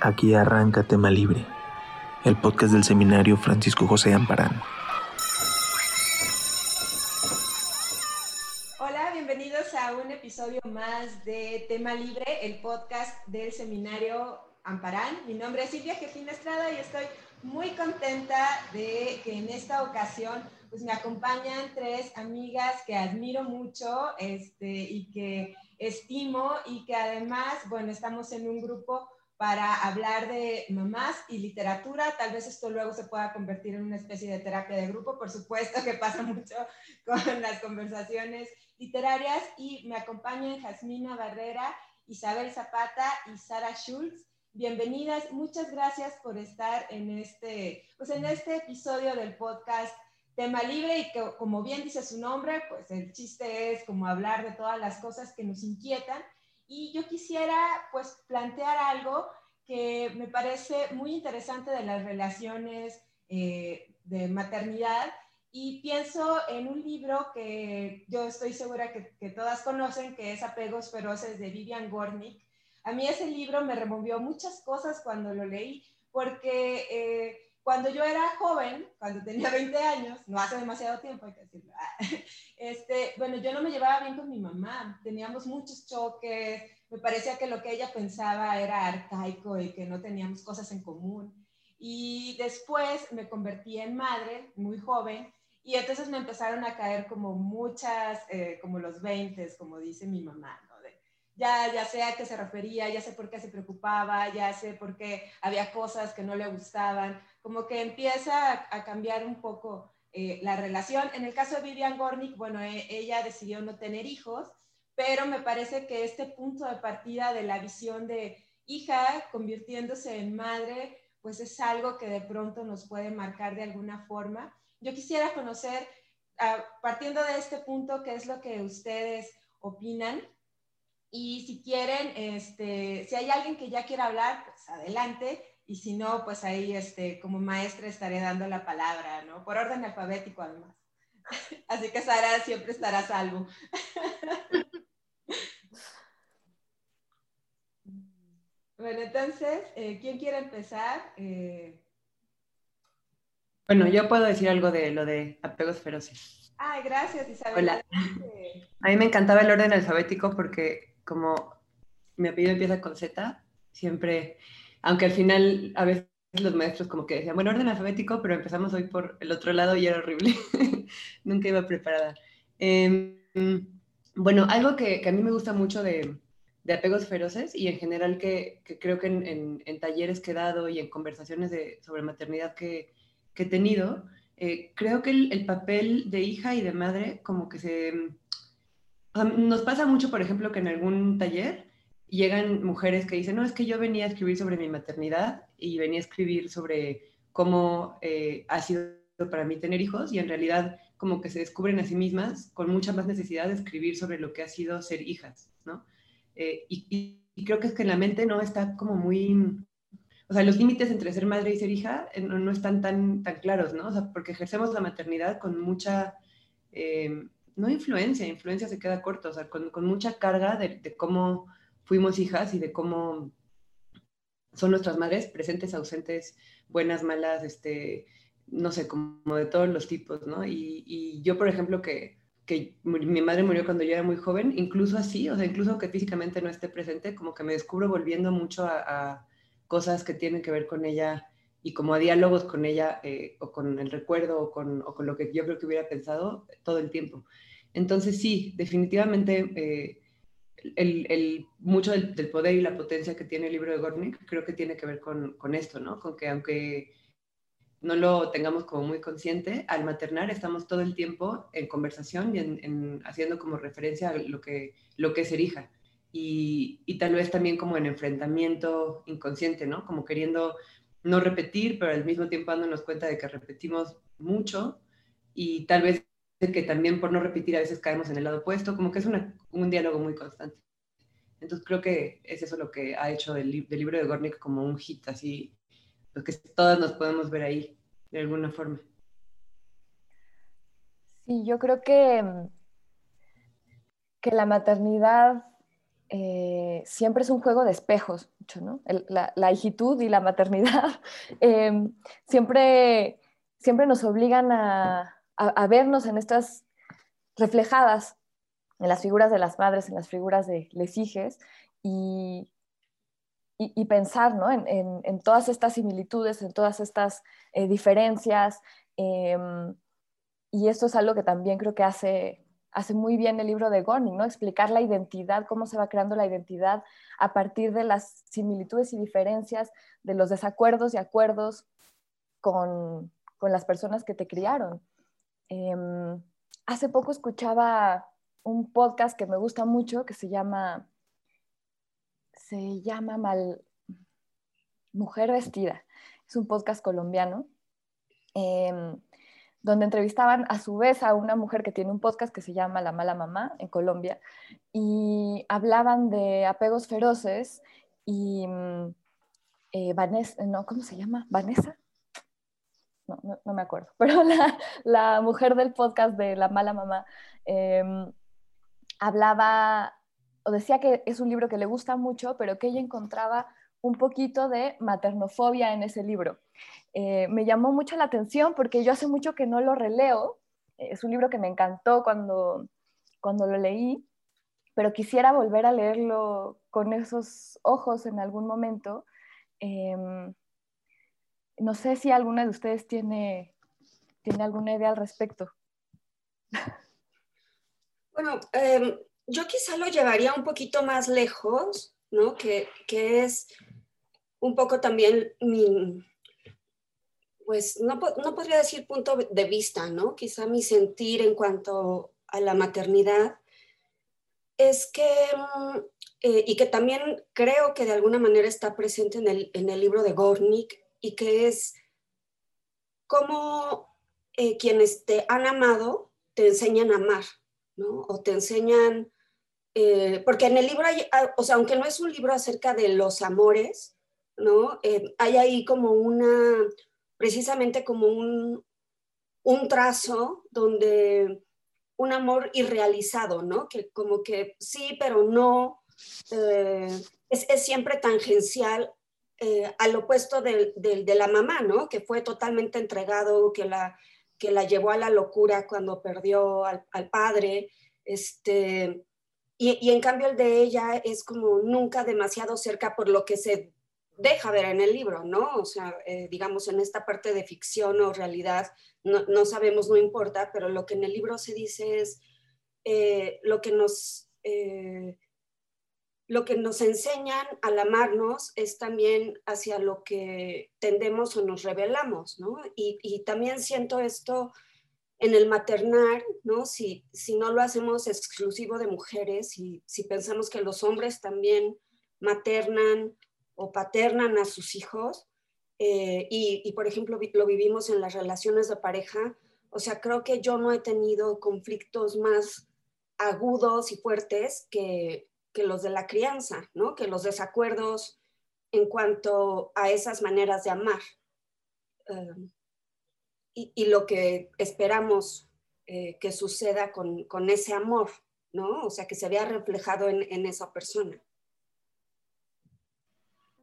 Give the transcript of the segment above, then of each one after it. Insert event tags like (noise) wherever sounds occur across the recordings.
Aquí arranca Tema Libre, el podcast del seminario Francisco José Amparán. Hola, bienvenidos a un episodio más de Tema Libre, el podcast del seminario Amparán. Mi nombre es Silvia Jefina Estrada y estoy muy contenta de que en esta ocasión pues me acompañan tres amigas que admiro mucho este, y que estimo y que además, bueno, estamos en un grupo para hablar de mamás y literatura. Tal vez esto luego se pueda convertir en una especie de terapia de grupo, por supuesto que pasa (laughs) mucho con las conversaciones literarias. Y me acompañan Jasmina Barrera, Isabel Zapata y Sara Schultz. Bienvenidas, muchas gracias por estar en este, pues en este episodio del podcast Tema Libre y que como bien dice su nombre, pues el chiste es como hablar de todas las cosas que nos inquietan y yo quisiera pues plantear algo que me parece muy interesante de las relaciones eh, de maternidad y pienso en un libro que yo estoy segura que, todas conocen, que es Apegos Feroces de Vivian Gornick. A mí ese libro me removió muchas cosas cuando lo leí, porque eh, cuando yo era joven, cuando tenía (laughs) 20 años, no hace demasiado tiempo, hay que decirlo, (laughs) este, bueno, yo no me llevaba bien con mi mamá, teníamos muchos choques, me parecía que lo que ella pensaba era arcaico y que no teníamos cosas en común. Y después me convertí en madre, muy joven, y entonces me empezaron a caer como muchas, eh, como los 20, como dice mi mamá, ya, ya sé a qué se refería, ya sé por qué se preocupaba, ya sé por qué había cosas que no le gustaban, como que empieza a, cambiar un poco eh, la relación. En el caso de Vivian Gornick, bueno, e, ella decidió no tener hijos, pero me parece que este punto de partida de la visión de hija convirtiéndose en madre, pues es algo que de pronto nos puede marcar de alguna forma. Yo quisiera conocer, partiendo de este punto, qué es lo que ustedes opinan y si quieren, este, si hay alguien que ya quiera hablar, pues adelante. Y si no, pues ahí este, como maestra estaré dando la palabra, ¿no? Por orden alfabético además. (laughs) Así que Sara siempre estará a salvo. (laughs) Bueno, entonces, eh, ¿quién quiere empezar? Eh... Bueno, yo puedo decir algo de lo de apegos feroces. Ay, gracias, Isabel. Hola. A mí me encantaba el orden alfabético porque como mi apellido empieza con Z, siempre, aunque al final a veces los maestros como que decían, bueno, orden alfabético, pero empezamos hoy por el otro lado y era horrible. (laughs) Nunca iba preparada. Em, bueno, algo que, a mí me gusta mucho de, apegos feroces y en general que, creo que en, talleres que he dado y en conversaciones de, sobre maternidad que, he tenido, eh, creo que el, papel de hija y de madre como que se nos pasa mucho, por ejemplo, que en algún taller llegan mujeres que dicen, no, es que yo venía a escribir sobre mi maternidad y venía a escribir sobre cómo eh, ha sido para mí tener hijos y en realidad como que se descubren a sí mismas con mucha más necesidad de escribir sobre lo que ha sido ser hijas, ¿no? Eh, y, creo que es que en la mente no está como muy, o sea, los límites entre ser madre y ser hija eh, no, están tan, tan claros, ¿no? O sea, porque ejercemos la maternidad con mucha no influencia, influencia se queda corto, o sea, con, mucha carga de, cómo fuimos hijas y de cómo son nuestras madres, presentes, ausentes, buenas, malas, este, no sé, como de todos los tipos, ¿no? Y, yo, por ejemplo, que, mi madre murió cuando yo era muy joven, incluso así, o sea, incluso que físicamente no esté presente, como que me descubro volviendo mucho a, cosas que tienen que ver con ella y como a diálogos con ella eh, o con el recuerdo o con, lo que yo creo que hubiera pensado todo el tiempo. Entonces sí, definitivamente eh, el, mucho del, poder y la potencia que tiene el libro de Gornick creo que tiene que ver con, esto, ¿no? Con que aunque no lo tengamos como muy consciente, al maternar estamos todo el tiempo en conversación y en, haciendo como referencia a lo que, lo que es ser hija. Y, y, tal vez también como en enfrentamiento inconsciente, ¿no? Como queriendo no repetir, pero al mismo tiempo dándonos cuenta de que repetimos mucho y tal vez que también por no repetir a veces caemos en el lado opuesto, como que es un diálogo muy constante. Entonces creo que es eso lo que ha hecho del, libro de Gornick como un hit, así, lo que todas nos podemos ver ahí, de alguna forma. Sí, yo creo que, que la maternidad eh, siempre es un juego de espejos, ¿no? la, la, hijitud y la maternidad (laughs) em, siempre, siempre nos obligan a, a, vernos en estas reflejadas en las figuras de las madres, en las figuras de les hijes y, y, pensar ¿no? en, en, todas estas similitudes, en todas estas eh, diferencias. Em, y esto es algo que también creo que hace, hace muy bien el libro de Gorning, ¿no? explicar la identidad, cómo se va creando la identidad a partir de las similitudes y diferencias, de los desacuerdos y acuerdos con, con las personas que te criaron. Em, hace poco escuchaba un podcast que me gusta mucho que se llama se llama Mal... Mujer Vestida. Es un podcast colombiano em, donde entrevistaban a su vez a una mujer que tiene un podcast que se llama La Mala Mamá en Colombia y hablaban de apegos feroces y mm, eh, Vanessa, no, ¿cómo se llama? ¿Vanessa? No, no, me acuerdo, (laughs) pero la, mujer del podcast de La Mala Mamá em, hablaba decía que es un libro que le gusta mucho, pero que ella encontraba un poquito de maternofobia en ese libro. Eh, me llamó mucho la atención porque yo hace mucho que no lo releo. Es un libro que me encantó cuando, cuando lo leí, pero quisiera volver a leerlo con esos ojos en algún momento. Em, no sé si alguna de ustedes tiene, tiene alguna idea al respecto. Bueno, eh, yo quizá lo llevaría un poquito más lejos, ¿no? Que, es un poco también mi, pues no, podría decir punto de vista, ¿no? Quizá mi sentir en cuanto a la maternidad es que, mm, eh, y que también creo que de alguna manera está presente en el, en el libro de Gornick, y que es cómo eh, quienes te han amado te enseñan a amar, ¿no? O te enseñan eh, porque en el libro hay, ah, o sea, aunque no es un libro acerca de los amores, ¿no? Eh, hay ahí como una, precisamente como un, un trazo donde un amor irrealizado, ¿no? Que como que sí, pero no, es, es, siempre tangencial al opuesto de, de, la mamá, ¿no? Que fue totalmente entregado, que la, que la llevó a la locura cuando perdió al, al padre, este, y, en cambio el de ella es como nunca demasiado cerca por lo que se deja ver en el libro, ¿no? O sea, eh, digamos, en esta parte de ficción o realidad, no, sabemos, no importa, pero lo que en el libro se dice es eh, lo que nos... Eh, lo que nos enseñan al amarnos es también hacia lo que tendemos o nos revelamos, ¿no? Y, y también siento esto en el maternar, ¿no? Si, si no lo hacemos exclusivo de mujeres y si pensamos que los hombres también maternan o paternan a sus hijos, eh, y, por ejemplo lo vivimos en las relaciones de pareja, o sea, creo que yo no he tenido conflictos más agudos y fuertes que, que los de la crianza, ¿no? Que los desacuerdos en cuanto a esas maneras de amar. Um, y, lo que esperamos eh, que suceda con, con, ese amor, ¿no? O sea, que se vea reflejado en, en esa persona.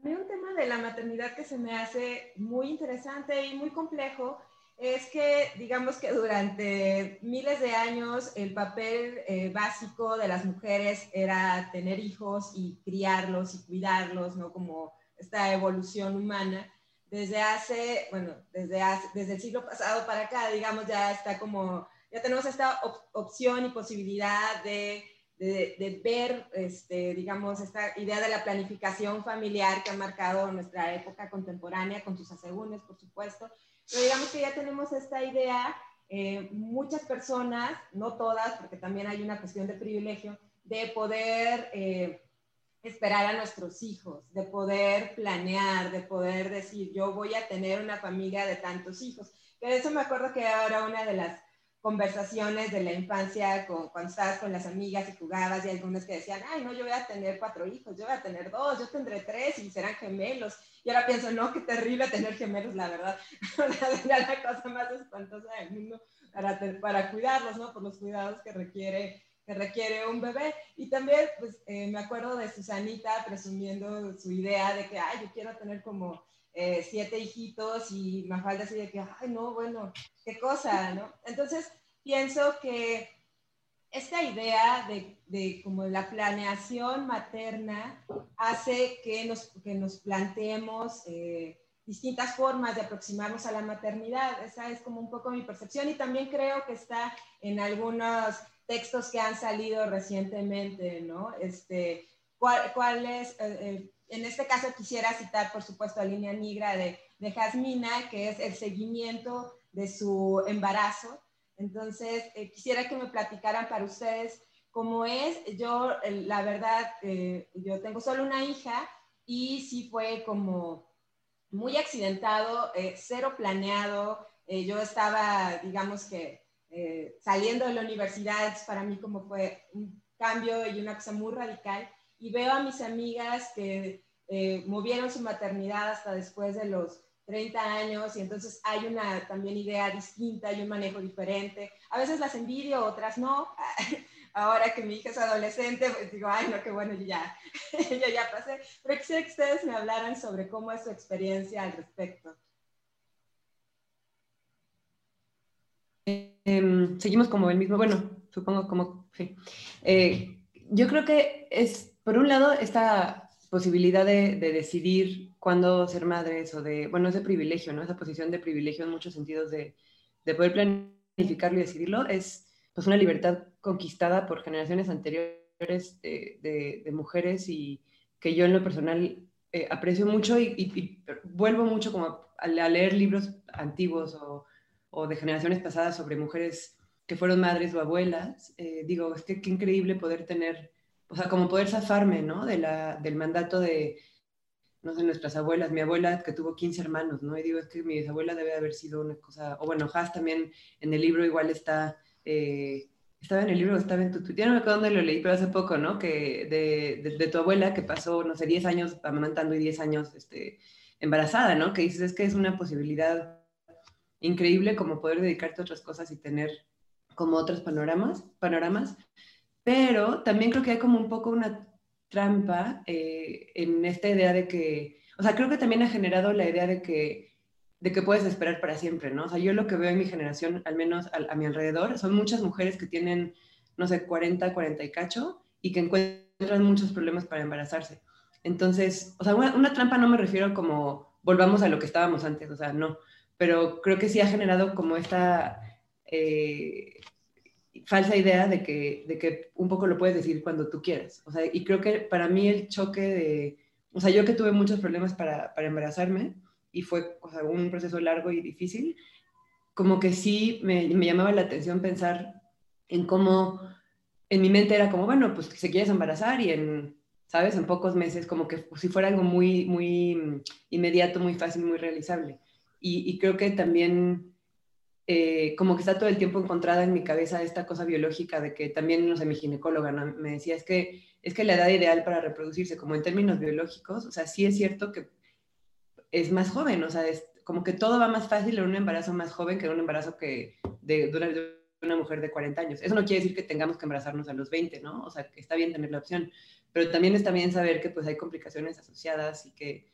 Mí un tema de la maternidad que se me hace muy interesante y muy complejo es que, digamos que durante miles de años el papel eh, básico de las mujeres era tener hijos y criarlos y cuidarlos, ¿no? Como esta evolución humana desde hace, bueno, desde, desde el siglo pasado para acá, digamos, ya está como, ya tenemos esta opción y posibilidad de, de, ver, este, digamos, esta idea de la planificación familiar que ha marcado nuestra época contemporánea, con sus asegúnes, por supuesto. Pero digamos que ya tenemos esta idea, eh, muchas personas, no todas, porque también hay una cuestión de privilegio, de poder... Eh, esperar a nuestros hijos, de poder planear, de poder decir, yo voy a tener una familia de tantos hijos. Que de eso me acuerdo que era una de las conversaciones de la infancia con, cuando estabas con las amigas y jugabas y algunos que decían, ay, no, yo voy a tener cuatro hijos, yo voy a tener dos, yo tendré tres y serán gemelos. Y ahora pienso, no, qué terrible tener gemelos, la verdad. (laughs) Sería la cosa más espantosa del mundo para, para cuidarlos, ¿no? Por los cuidados que requiere que requiere un bebé. Y también, pues, eh, me acuerdo de Susanita presumiendo su idea de que, ay, yo quiero tener como eh, siete hijitos y me falta así de que, ay, no, bueno, qué cosa, ¿no? Entonces, pienso que esta idea de, de, como la planeación materna hace que nos, que nos planteemos eh, distintas formas de aproximarnos a la maternidad. Esa es como un poco mi percepción y también creo que está en algunos textos que han salido recientemente, ¿no? Este, ¿cuál, cuál es, eh, eh, en este caso quisiera citar, por supuesto, a Línea Negra de, de Jasmina, que es el seguimiento de su embarazo. Entonces, eh, quisiera que me platicaran para ustedes cómo es. Yo, la verdad, yo tengo solo una hija y sí fue como muy accidentado, cero planeado. yo estaba, digamos que eh, saliendo de la universidad, para mí como fue un cambio y una cosa muy radical. Y veo a mis amigas que eh, movieron su maternidad hasta después de los 30 años y entonces hay una también idea distinta y un manejo diferente. A veces las envidio, otras no. (laughs) Ahora que mi hija es adolescente, pues digo, ay, no, qué bueno, yo ya, (laughs) ya pasé. Pero quisiera que ustedes me hablaran sobre cómo es su experiencia al respecto. Em, seguimos como el mismo, bueno, supongo como, sí. Eh, yo creo que es, por un lado, esta posibilidad de, decidir cuándo ser madres o de, bueno, ese privilegio, ¿no? Esa posición de privilegio en muchos sentidos de, de poder planificarlo y decidirlo es pues una libertad conquistada por generaciones anteriores de, mujeres y que yo en lo personal eh, aprecio mucho y, vuelvo mucho como a leer libros antiguos o o de generaciones pasadas sobre mujeres que fueron madres o abuelas, eh, digo, es que qué increíble poder tener, o sea, como poder zafarme, ¿no? De la, del mandato de, no sé, nuestras abuelas, mi abuela que tuvo 15 hermanos, ¿no? Y digo, es que mi bisabuela debe haber sido una cosa, o bueno, Haas también en el libro igual está, eh, estaba en el libro, estaba en tu Twitter, no me acuerdo dónde lo leí, pero hace poco, ¿no? Que de, de, tu abuela que pasó, no sé, 10 años amamantando y 10 años este, embarazada, ¿no? Que dices, es que es una posibilidad increíble como poder dedicarte a otras cosas y tener como otros panoramas, panoramas. Pero también creo que hay como un poco una trampa eh, en esta idea de que, o sea, creo que también ha generado la idea de que, de que puedes esperar para siempre, ¿no? O sea, yo lo que veo en mi generación, al menos a, a mi alrededor, son muchas mujeres que tienen, no sé, 40, 40 y cacho, y que encuentran muchos problemas para embarazarse. Entonces, o sea, una, una trampa no me refiero como volvamos a lo que estábamos antes, o sea, no, pero creo que sí ha generado como esta eh, falsa idea de que, de que un poco lo puedes decir cuando tú quieras. O sea, y creo que para mí el choque de, o sea, yo que tuve muchos problemas para, para embarazarme y fue o sea, un proceso largo y difícil, como que sí me, me, llamaba la atención pensar en cómo en mi mente era como, bueno, pues se quieres embarazar y en, ¿sabes? En pocos meses, como que si fuera algo muy, muy inmediato, muy fácil, muy realizable y, creo que también eh, como que está todo el tiempo encontrada en mi cabeza esta cosa biológica de que también, no sé, mi ginecóloga me decía, es que, es que la edad ideal para reproducirse, como en términos biológicos, o sea, sí es cierto que es más joven, o sea, es como que todo va más fácil en un embarazo más joven que en un embarazo que de, de, una, de una mujer de 40 años. Eso no quiere decir que tengamos que embarazarnos a los 20, ¿no? O sea, que está bien tener la opción, pero también está bien saber que pues hay complicaciones asociadas y que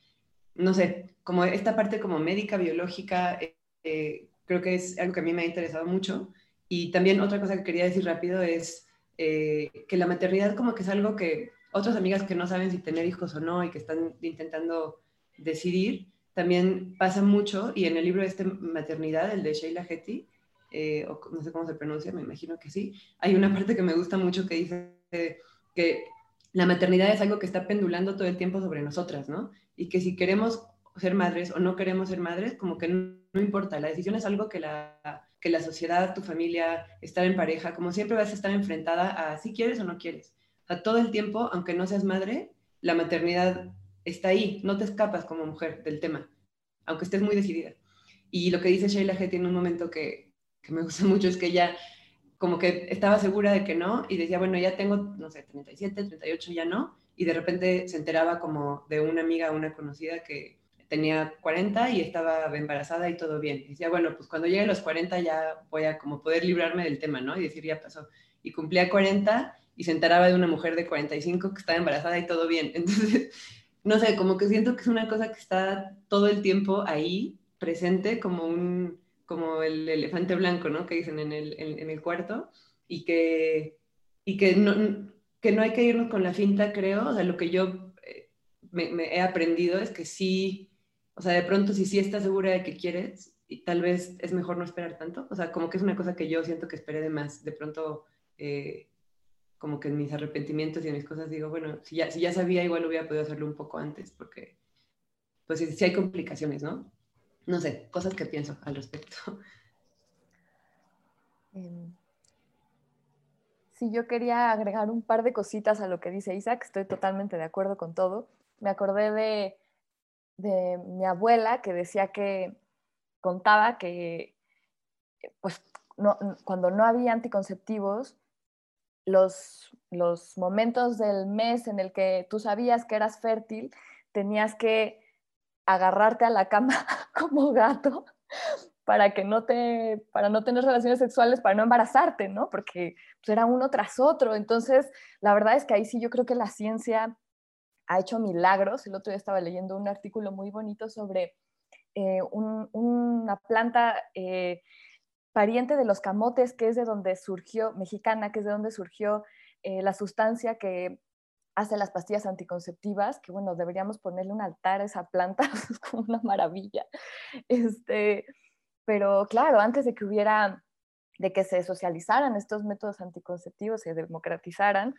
no sé, como esta parte como médica, biológica, eh, eh, creo que es algo que a mí me ha interesado mucho. Y también otra cosa que quería decir rápido es eh, que la maternidad como que es algo que otras amigas que no saben si tener hijos o no y que están intentando decidir, también pasa mucho. Y en el libro de este Maternidad, el de Sheila Hetty, o no sé cómo se pronuncia, me imagino que sí, hay una parte que me gusta mucho que dice que la maternidad es algo que está pendulando todo el tiempo sobre nosotras, ¿no? y que si queremos ser madres o no queremos ser madres, como que importa, la decisión es algo que la, que la sociedad, tu familia, estar en pareja, como siempre vas a estar enfrentada a si quieres o no quieres. O sea, todo el tiempo, aunque no seas madre, la maternidad está ahí, no te escapas como mujer del tema, aunque estés muy decidida. Y lo que dice Sheila G tiene un momento que, que me gusta (laughs) mucho es que ella como que estaba segura de que no y decía, bueno, ya tengo, no sé, 37, 38, ya no, y de repente se enteraba como de una amiga, una conocida que tenía 40 y estaba embarazada y todo bien. Y decía, bueno, pues cuando llegue a los 40 ya voy a como poder librarme del tema, ¿no? Y decir, ya pasó. y cumplía 40 y se enteraba de una mujer de 45 que estaba embarazada y todo bien. (laughs) Entonces, no sé, como que siento que es una cosa que está todo el tiempo ahí, presente, como, un, como el elefante blanco, ¿no? Que dicen en el, en, el cuarto, y que, y que, no, que no hay que irnos con la finta, creo. O sea, lo que yo eh, me, me he aprendido es que sí, o sea, de pronto si sí estás segura de que quieres, y tal vez es mejor no esperar tanto. O sea, como que es una cosa que yo siento que esperé de más. De pronto... Eh, como que en mis arrepentimientos y en mis cosas digo, bueno, si ya, si ya sabía, igual hubiera podido hacerlo un poco antes, porque pues sí, hay complicaciones, ¿no? No sé, cosas que pienso al respecto. (laughs) Em, sí, yo quería agregar un par de cositas a lo que dice Isaac, estoy totalmente de acuerdo con todo. Me acordé de, de mi abuela que decía que contaba que pues cuando no había anticonceptivos, los, los momentos del mes en el que tú sabías que eras fértil, tenías que agarrarte a la cama (laughs) como gato para que no te, para no tener relaciones sexuales, para no embarazarte, ¿no? Porque pues, era uno tras otro. Entonces, la verdad es que ahí sí yo creo que la ciencia ha hecho milagros. El otro día estaba leyendo un artículo muy bonito sobre eh, una planta eh, pariente de los camotes, que es de donde surgió, mexicana, que es de donde surgió eh, la sustancia que hace las pastillas anticonceptivas, que bueno, deberíamos ponerle un altar a esa planta, (laughs) es como una maravilla. Este, pero claro, antes de que hubiera, de que se socializaran estos métodos anticonceptivos, se democratizaran,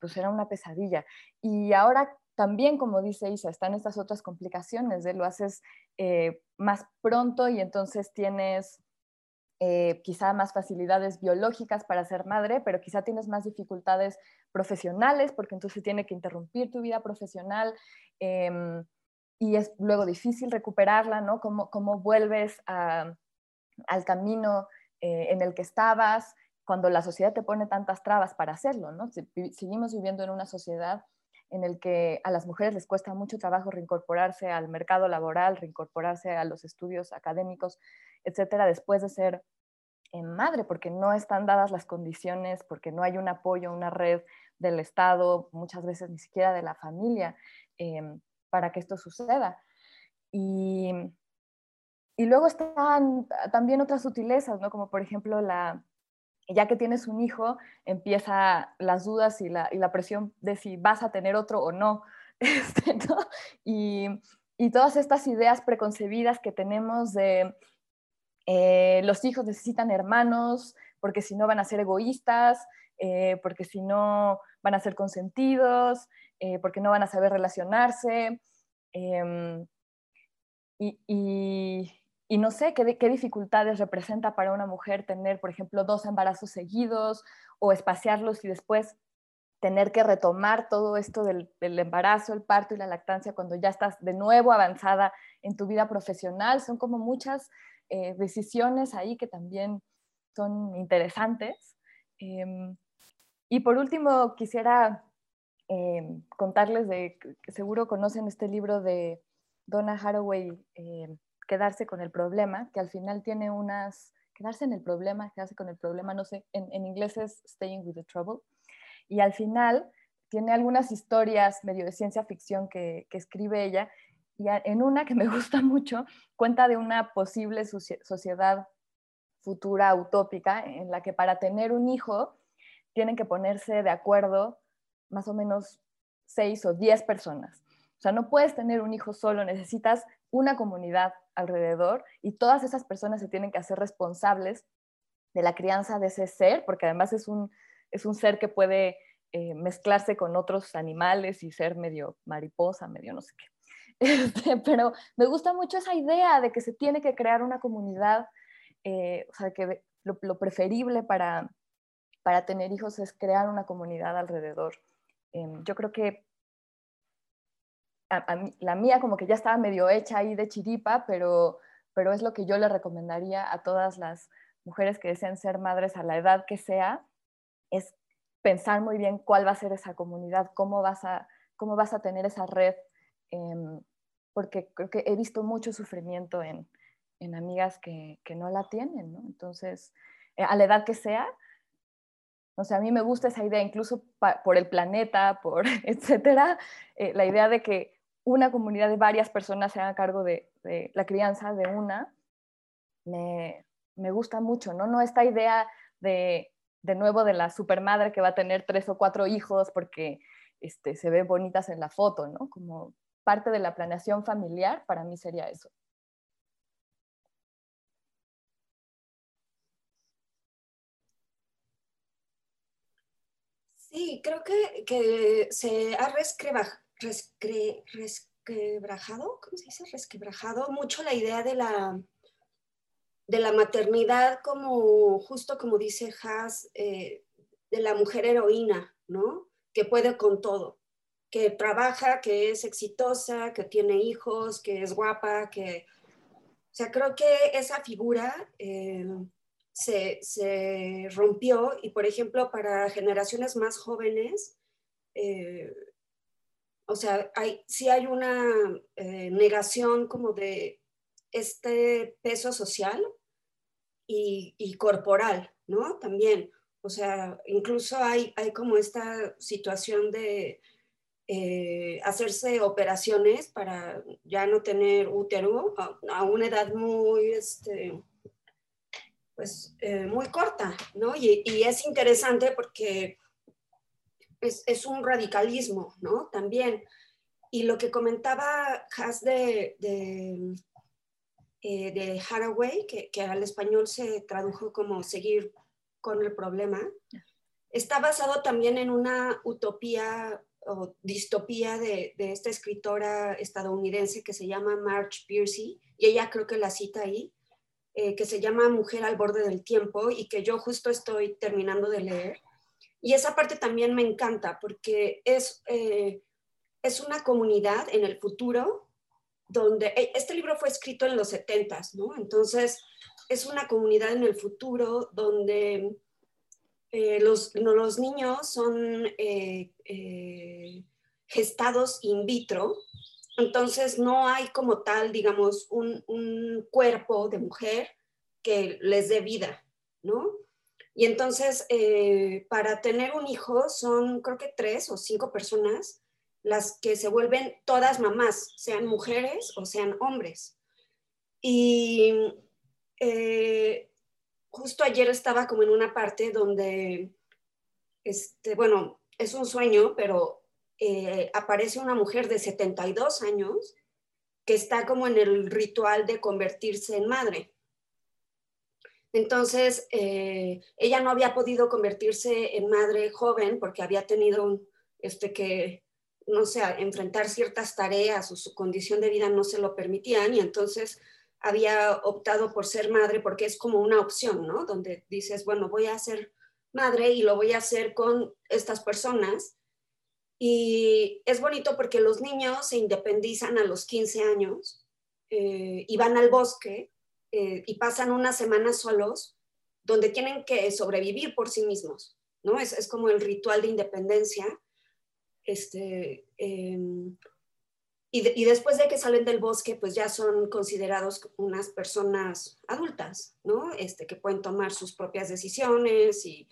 pues era una pesadilla. Y ahora también, como dice Isa, están estas otras complicaciones, de lo haces eh, más pronto y entonces tienes eh, quizá más facilidades biológicas para ser madre, pero quizá tienes más dificultades profesionales porque entonces tiene que interrumpir tu vida profesional em, y es luego difícil recuperarla, ¿no? ¿Cómo, cómo vuelves al camino eh, en el que estabas cuando la sociedad te pone tantas trabas para hacerlo, ¿no? Seguimos viviendo en una sociedad en el que a las mujeres les cuesta mucho trabajo reincorporarse al mercado laboral, reincorporarse a los estudios académicos, etcétera, después de ser en madre, porque no están dadas las condiciones, porque no hay un apoyo, una red del Estado, muchas veces ni siquiera de la familia, em, para que esto suceda. Y, y luego están también otras sutilezas, ¿no? como por ejemplo la, ya que tienes un hijo, empieza las dudas y la, y la presión de si vas a tener otro o no. (laughs) Este. Y, y, todas estas ideas preconcebidas que tenemos de eh, los hijos necesitan hermanos porque si no van a ser egoístas, eh, porque si no van a ser consentidos, eh, porque no van a saber relacionarse. Em, y, y no sé qué, dificultades representa para una mujer tener, por ejemplo, dos embarazos seguidos o espaciarlos y después tener que retomar todo esto del, embarazo, el parto y la lactancia cuando ya estás de nuevo avanzada en tu vida profesional. Son como muchas eh, decisiones ahí que también son interesantes. Em, y por último, quisiera em, contarles de seguro conocen este libro de Donna Haraway, em, quedarse con el problema, que al final tiene unas, quedarse en el problema, quedarse con el problema, no sé, en, en inglés es staying with the trouble, y al final tiene algunas historias medio de ciencia ficción que, que escribe ella, y en una que me (laughs) gusta mucho, cuenta de una posible sociedad futura utópica en la que para tener un hijo tienen que ponerse de acuerdo más o menos seis o diez personas. O sea, no puedes tener un hijo solo, necesitas una comunidad alrededor y todas esas personas se tienen que hacer responsables de la crianza de ese ser, porque además es un, es un ser que puede eh, mezclarse con otros animales y ser medio mariposa, medio no sé qué. (laughs) Este, pero me gusta mucho esa idea de que se tiene que crear una comunidad, eh, o sea, que lo, preferible para, para tener hijos es crear una comunidad alrededor. Em, yo creo que la mía como que ya estaba medio hecha ahí de chiripa, pero, pero es lo que yo le recomendaría a todas las mujeres que desean ser madres a la edad que sea, es pensar muy bien cuál va a ser esa comunidad, cómo vas a, cómo vas a tener esa red, em, porque creo que he visto mucho sufrimiento en, en amigas que, que, no la tienen, ¿no? Entonces, eh, a la edad que sea, O sea, a mí me gusta esa idea, incluso por el planeta, por (laughs) etcétera, eh, la idea de que una comunidad de varias personas se haga cargo de, la crianza de una, me, me, gusta mucho, ¿no? No esta idea de, de nuevo, de la supermadre que va a tener tres o cuatro hijos porque este, se ve bonitas en la foto, ¿no? Como parte de la planeación familiar, para mí sería eso. Sí, creo que, se ha resquebrajado, ¿cómo se dice? Resquebrajado mucho la idea de la, de la maternidad como, justo como dice Haas, eh, de la mujer heroína, ¿no? Que puede con todo, que trabaja, que es exitosa, que tiene hijos, que es guapa, que... O sea, creo que esa figura... Eh, se, rompió y, por ejemplo, para generaciones más jóvenes, eh, o sea, hay, sí hay una eh, negación como de este peso social y, corporal, ¿no? También, o sea, incluso hay, hay como esta situación de eh, hacerse operaciones para ya no tener útero a, a una edad muy, este, pues eh, muy corta, ¿no? Y, es interesante porque es, un radicalismo, ¿no? También. Y lo que comentaba Has de, de, eh, Haraway, que, al español se tradujo como seguir con el problema, está basado también en una utopía o distopía de, de esta escritora estadounidense que se llama Marge Piercy, y ella creo que la cita ahí, eh, que se llama Mujer al borde del tiempo y que yo justo estoy terminando de leer. Y esa parte también me encanta porque es, eh, es una comunidad en el futuro donde eh, este libro fue escrito en los 70, ¿no? Entonces es una comunidad en el futuro donde los, los, niños son gestados in vitro entonces no hay como tal, digamos, un, cuerpo de mujer que les dé vida, ¿no? Y entonces, eh, para tener un hijo son creo que tres o cinco personas las que se vuelven todas mamás, sean mujeres o sean hombres. Y eh, justo ayer estaba como en una parte donde, este, bueno, es un sueño, pero eh, aparece una mujer de 72 años que está como en el ritual de convertirse en madre. Entonces, eh, ella no había podido convertirse en madre joven porque había tenido este, que, no sé, enfrentar ciertas tareas o su condición de vida no se lo permitían y entonces había optado por ser madre porque es como una opción, ¿no? Donde dices, bueno, voy a ser madre y lo voy a hacer con estas personas y es bonito porque los niños se independizan a los 15 años eh, y van al bosque eh, y pasan una semana solos donde tienen que sobrevivir por sí mismos, ¿no? Es, es como el ritual de independencia. Este, em, y, y, después de que salen del bosque, pues ya son considerados unas personas adultas, ¿no? Este, que pueden tomar sus propias decisiones y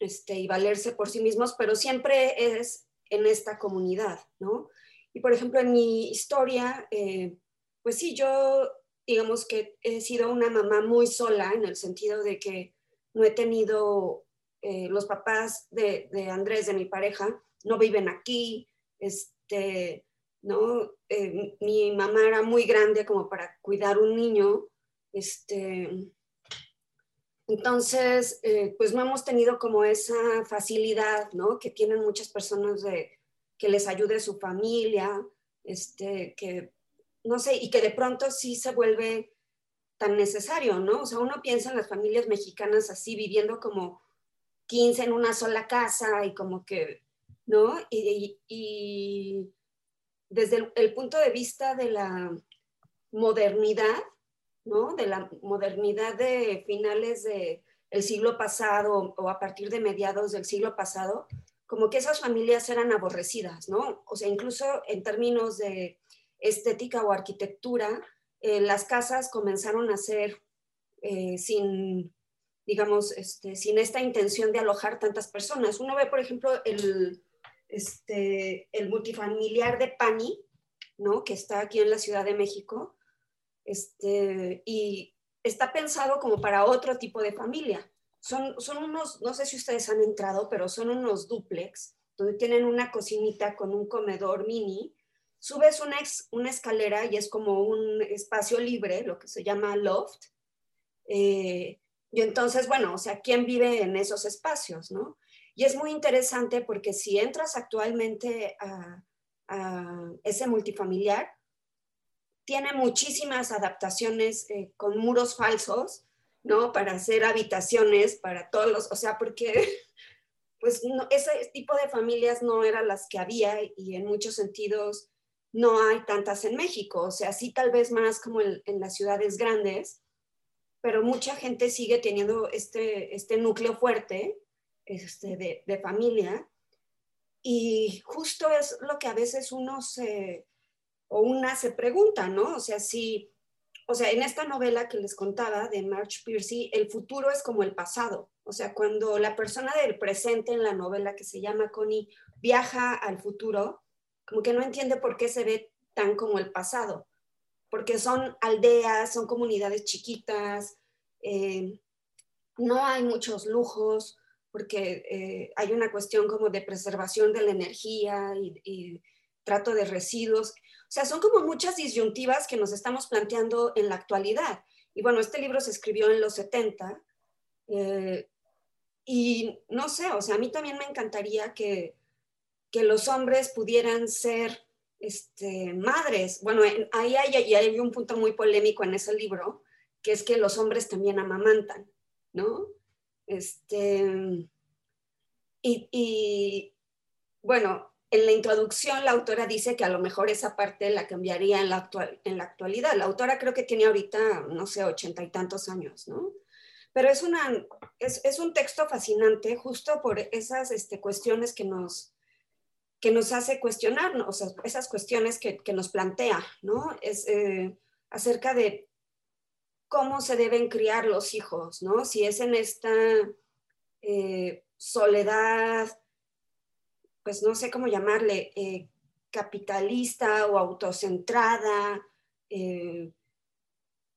este, y valerse por sí mismos, pero siempre es en esta comunidad, ¿no? Y por ejemplo, en mi historia, eh, pues sí, yo digamos que he sido una mamá muy sola en el sentido de que no he tenido, eh, los papás de, Andrés, de mi pareja, no viven aquí, este, ¿no? Eh, mi mamá era muy grande como para cuidar un niño, este, entonces, eh, pues no hemos tenido como esa facilidad, ¿no? Que tienen muchas personas de que les ayude su familia, este, que, no sé, y que de pronto sí se vuelve tan necesario, ¿no? O sea, uno piensa en las familias mexicanas así, viviendo como 15 en una sola casa y como que, ¿no? Y, y desde el punto de vista de la modernidad, ¿no? De la modernidad de finales del el siglo pasado o a partir de mediados del siglo pasado, como que esas familias eran aborrecidas, ¿no? O sea, incluso en términos de estética o arquitectura, eh, las casas comenzaron a ser eh, sin, digamos, este, sin esta intención de alojar tantas personas. Uno ve, por ejemplo, el, este, el multifamiliar de Pani, ¿no? que está aquí en la Ciudad de México, este, y está pensado como para otro tipo de familia. Son, son unos, no sé si ustedes han entrado, pero son unos duplex, donde tienen una cocinita con un comedor mini. Subes una, una escalera y es como un espacio libre, lo que se llama loft. Eh, y entonces, bueno, o sea, ¿quién vive en esos espacios, no? Y es muy interesante porque si entras actualmente a, ese multifamiliar, tiene muchísimas adaptaciones eh, con muros falsos, ¿no? Para hacer habitaciones para todos los, o sea, porque (laughs) pues ese tipo de familias no eran las que había y en muchos sentidos no hay tantas en México, o sea, sí tal vez más como en las ciudades grandes, pero mucha gente sigue teniendo este, este núcleo fuerte este, de, de, familia y justo es lo que a veces uno se, o una se pregunta, ¿no? O sea, si, o sea, en esta novela que les contaba de March Piercy, el futuro es como el pasado, o sea, cuando la persona del presente en la novela que se llama Connie viaja al futuro, como que no entiende por qué se ve tan como el pasado porque son aldeas, son comunidades chiquitas, eh, no hay muchos lujos, porque eh, hay una cuestión como de preservación de la energía y, trato de residuos. O sea, son como muchas disyuntivas que nos estamos planteando en la actualidad. Y bueno, este libro se escribió en los 70 eh, y no sé, o sea, a mí también me encantaría que, que los hombres pudieran ser este, madres. Bueno, ahí hay, hay, un punto muy polémico en ese libro, que es que los hombres también amamantan, ¿no? Este, y, bueno, en la introducción la autora dice que a lo mejor esa parte la cambiaría en la, actual, en la actualidad. La autora creo que tiene ahorita, no sé, ochenta y tantos años, ¿no? Pero es, una, es, un texto fascinante justo por esas este, cuestiones que nos, que nos hace cuestionarnos, esas cuestiones que, nos plantea, ¿no? Es eh, acerca de cómo se deben criar los hijos, ¿no? Si es en esta eh, soledad, pues no sé cómo llamarle, eh, capitalista o autocentrada,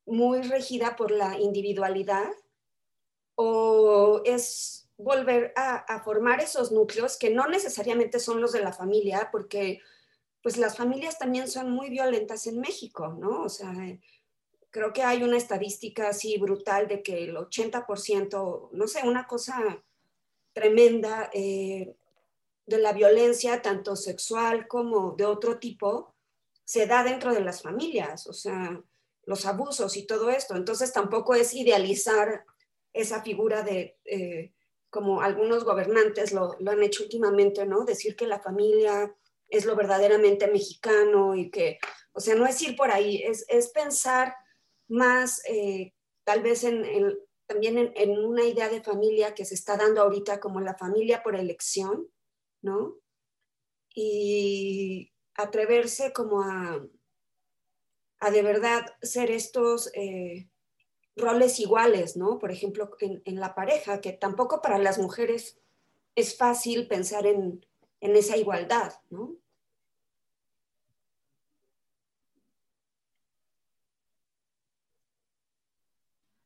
muy regida por la individualidad, o es volver a, formar esos núcleos que no necesariamente son los de la familia, porque pues las familias también son muy violentas en México, ¿no? O sea, creo que hay una estadística así brutal de que el 80%, no sé, una cosa tremenda eh, de la violencia, tanto sexual como de otro tipo, se da dentro de las familias, o sea, los abusos y todo esto. Entonces tampoco es idealizar esa figura de... Eh, como algunos gobernantes lo, han hecho últimamente, ¿no? Decir que la familia es lo verdaderamente mexicano y que, o sea, no es ir por ahí, es, pensar más eh, tal vez en, también en, una idea de familia que se está dando ahorita como la familia por elección, ¿no? Y atreverse como a, a de verdad ser estos... Eh, roles iguales, ¿no? Por ejemplo, en, la pareja, que tampoco para las mujeres es fácil pensar en, esa igualdad, ¿no?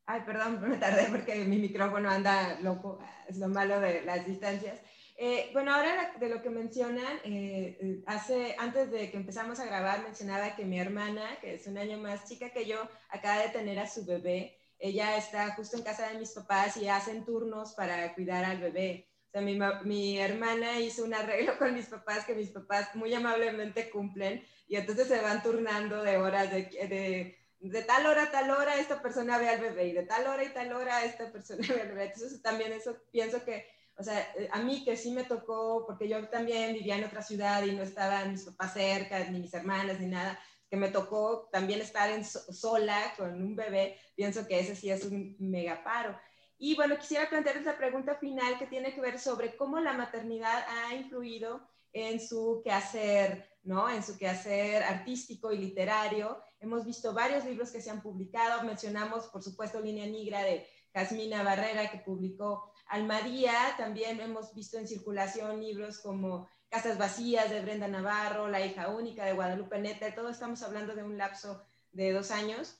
Ay, perdón, me tardé porque mi micrófono anda loco, es lo malo de las distancias. Eh, bueno, ahora de lo que mencionan, eh, eh, hace, antes de que empezamos a grabar, mencionaba que mi hermana, que es un año más chica que yo, acaba de tener a su bebé ella está justo en casa de mis papás y hacen turnos para cuidar al bebé. O sea, mi, mi, hermana hizo un arreglo (laughs) con mis papás que mis papás muy amablemente cumplen y entonces se van turnando de horas de, de, de tal hora a tal hora esta persona ve al bebé y de tal hora y tal hora esta persona (laughs) ve al bebé. Entonces también eso pienso que, o sea, a mí que sí me tocó, porque yo también vivía en otra ciudad y no estaban mis papás cerca, ni mis hermanas, ni nada que me tocó también estar en sola con un bebé, pienso que ese sí es un mega paro. Y bueno, quisiera plantearles la pregunta final que tiene que ver sobre cómo la maternidad ha influido en su quehacer, ¿no? En su quehacer artístico y literario. Hemos visto varios libros que se han publicado. Mencionamos, por supuesto, Línea Negra de Casmina Barrera, que publicó Almadía. También hemos visto en circulación libros como Casas Vacías de Brenda Navarro, La hija única de Guadalupe Neta. Todo estamos hablando de un lapso de dos años.